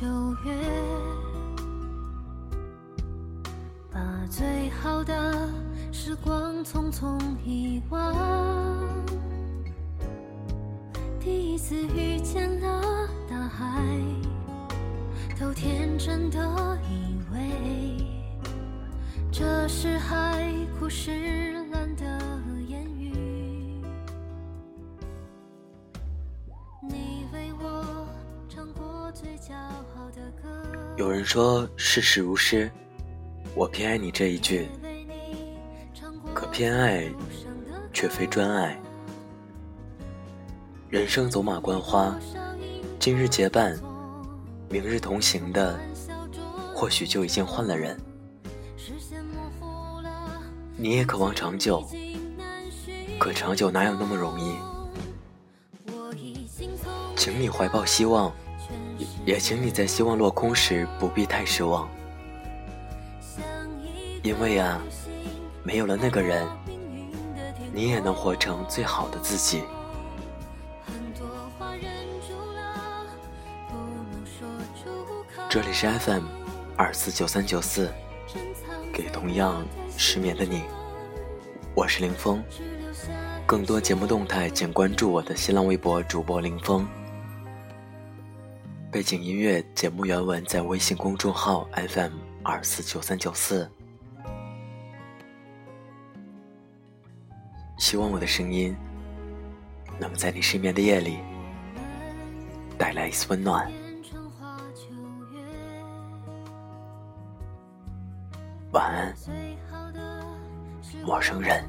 九月，把最好的时光匆匆遗忘。第一次遇见了大海，都天真的以为这是海枯石有人说世事如诗，我偏爱你这一句，可偏爱却非专爱。人生走马观花，今日结伴，明日同行的，或许就已经换了人。你也渴望长久，可长久哪有那么容易？请你怀抱希望，也请你在希望落空时不必太失望，因为啊，没有了那个人，你也能活成最好的自己。这里是 FM 二四九三九四，给同样失眠的你，我是林峰。更多节目动态，请关注我的新浪微博主播林峰。背景音乐、节目原文在微信公众号 FM 二四九三九四。希望我的声音能在你失眠的夜里带来一丝温暖。晚安，陌生人。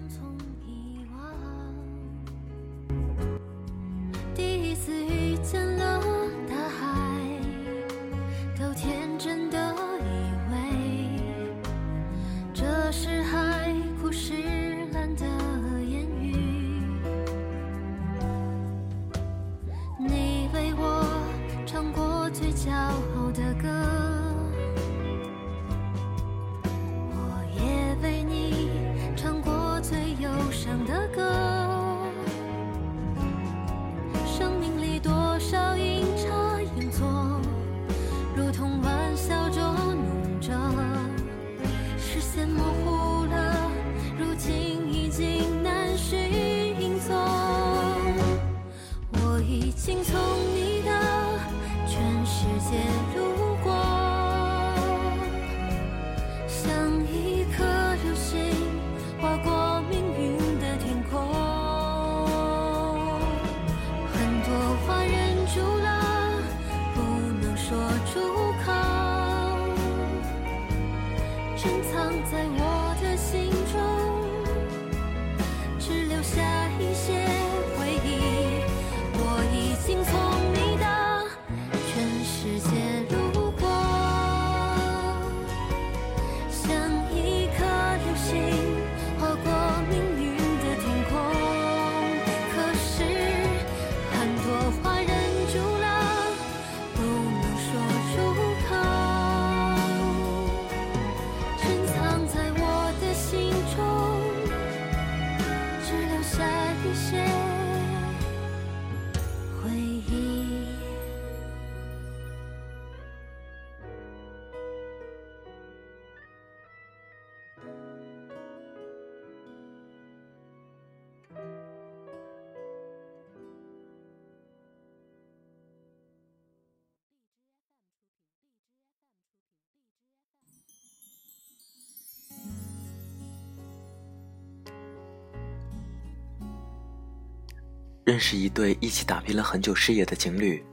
认识一对一起打拼了很久事业的情侣，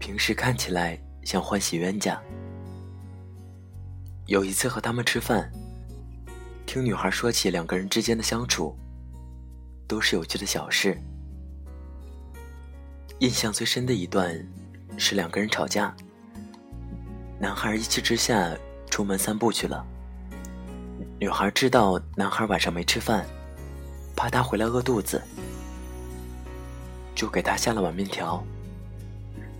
平时看起来像欢喜冤家。有一次和他们吃饭，听女孩说起两个人之间的相处，都是有趣的小事。印象最深的一段是两个人吵架，男孩一气之下出门散步去了。女孩知道男孩晚上没吃饭，怕他回来饿肚子。就给他下了碗面条，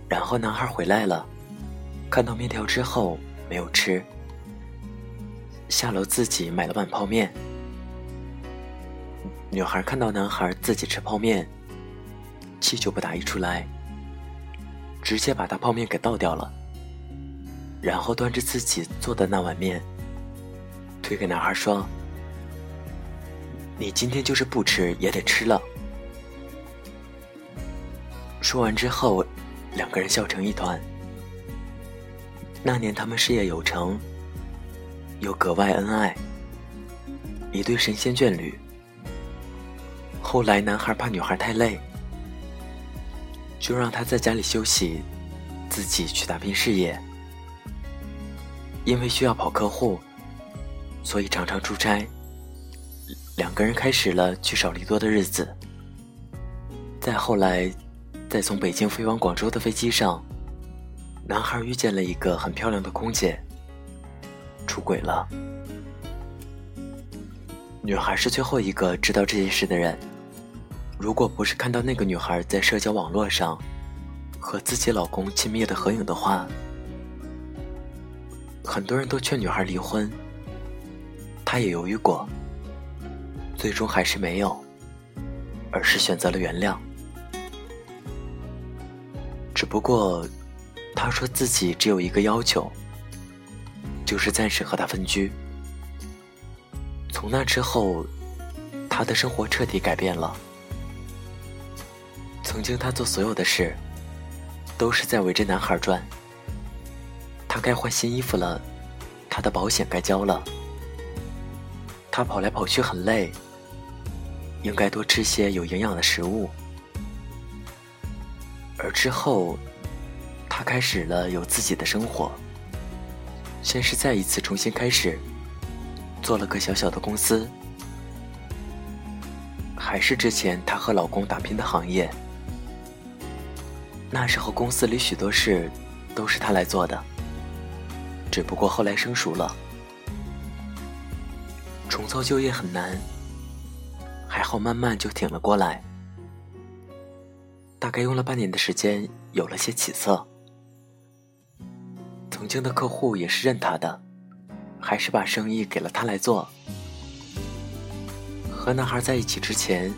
然后男孩回来了，看到面条之后没有吃，下楼自己买了碗泡面。女孩看到男孩自己吃泡面，气就不打一处来，直接把他泡面给倒掉了，然后端着自己做的那碗面，推给男孩说：“你今天就是不吃也得吃了。”说完之后，两个人笑成一团。那年他们事业有成，又格外恩爱，一对神仙眷侣。后来男孩怕女孩太累，就让她在家里休息，自己去打拼事业。因为需要跑客户，所以常常出差。两个人开始了聚少离多的日子。再后来。在从北京飞往广州的飞机上，男孩遇见了一个很漂亮的空姐，出轨了。女孩是最后一个知道这件事的人。如果不是看到那个女孩在社交网络上和自己老公亲密的合影的话，很多人都劝女孩离婚。她也犹豫过，最终还是没有，而是选择了原谅。不过，他说自己只有一个要求，就是暂时和他分居。从那之后，他的生活彻底改变了。曾经他做所有的事，都是在围着男孩转。他该换新衣服了，他的保险该交了。他跑来跑去很累，应该多吃些有营养的食物。而之后，他开始了有自己的生活。先是再一次重新开始，做了个小小的公司，还是之前她和老公打拼的行业。那时候公司里许多事都是她来做的，只不过后来生疏了，重操旧业很难，还好慢慢就挺了过来。大概用了半年的时间，有了些起色。曾经的客户也是认他的，还是把生意给了他来做。和男孩在一起之前，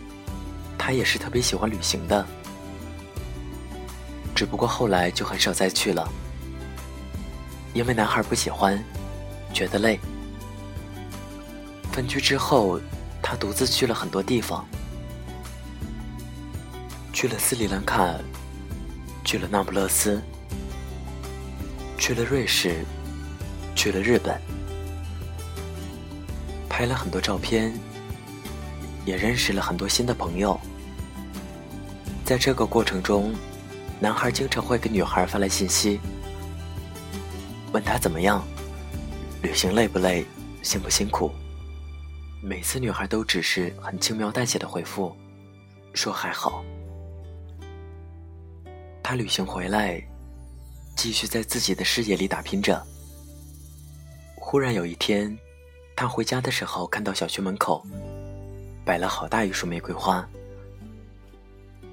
他也是特别喜欢旅行的，只不过后来就很少再去了，因为男孩不喜欢，觉得累。分居之后，他独自去了很多地方。去了斯里兰卡，去了那不勒斯，去了瑞士，去了日本，拍了很多照片，也认识了很多新的朋友。在这个过程中，男孩经常会给女孩发来信息，问她怎么样，旅行累不累，辛不辛苦。每次女孩都只是很轻描淡写的回复，说还好。他旅行回来，继续在自己的事业里打拼着。忽然有一天，他回家的时候，看到小区门口摆了好大一束玫瑰花，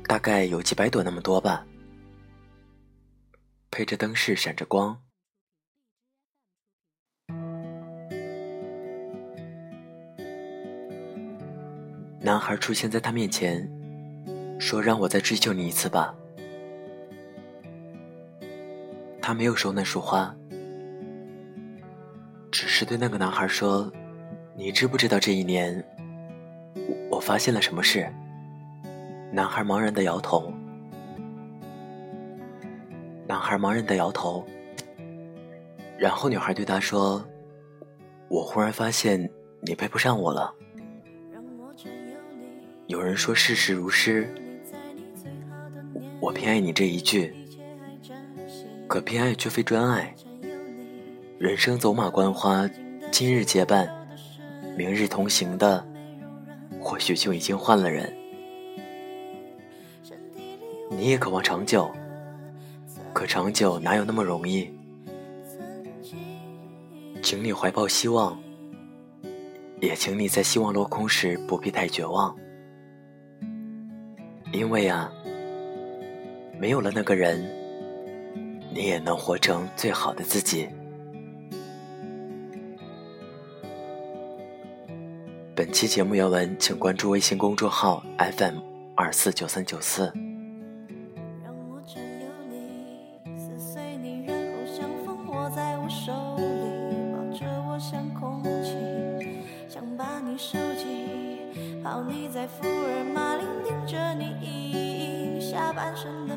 大概有几百朵那么多吧，配着灯饰闪着光。男孩出现在他面前，说：“让我再追求你一次吧。”他没有收那束花，只是对那个男孩说：“你知不知道这一年，我发现了什么事？”男孩茫然的摇头。男孩茫然的摇头。然后女孩对他说：“我忽然发现你配不上我了。有人说世事如诗，我偏爱你这一句，可偏爱却非专爱。人生走马观花，今日结伴，明日同行的，或许就已经换了人。你也渴望长久，可长久哪有那么容易？请你怀抱希望，也请你在希望落空时不必太绝望，因为啊，没有了那个人，你也能活成最好的自己。本期节目原文，请关注微信公众号 FM 二四九三九四。福尔马林盯着你下半生的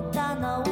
ったのは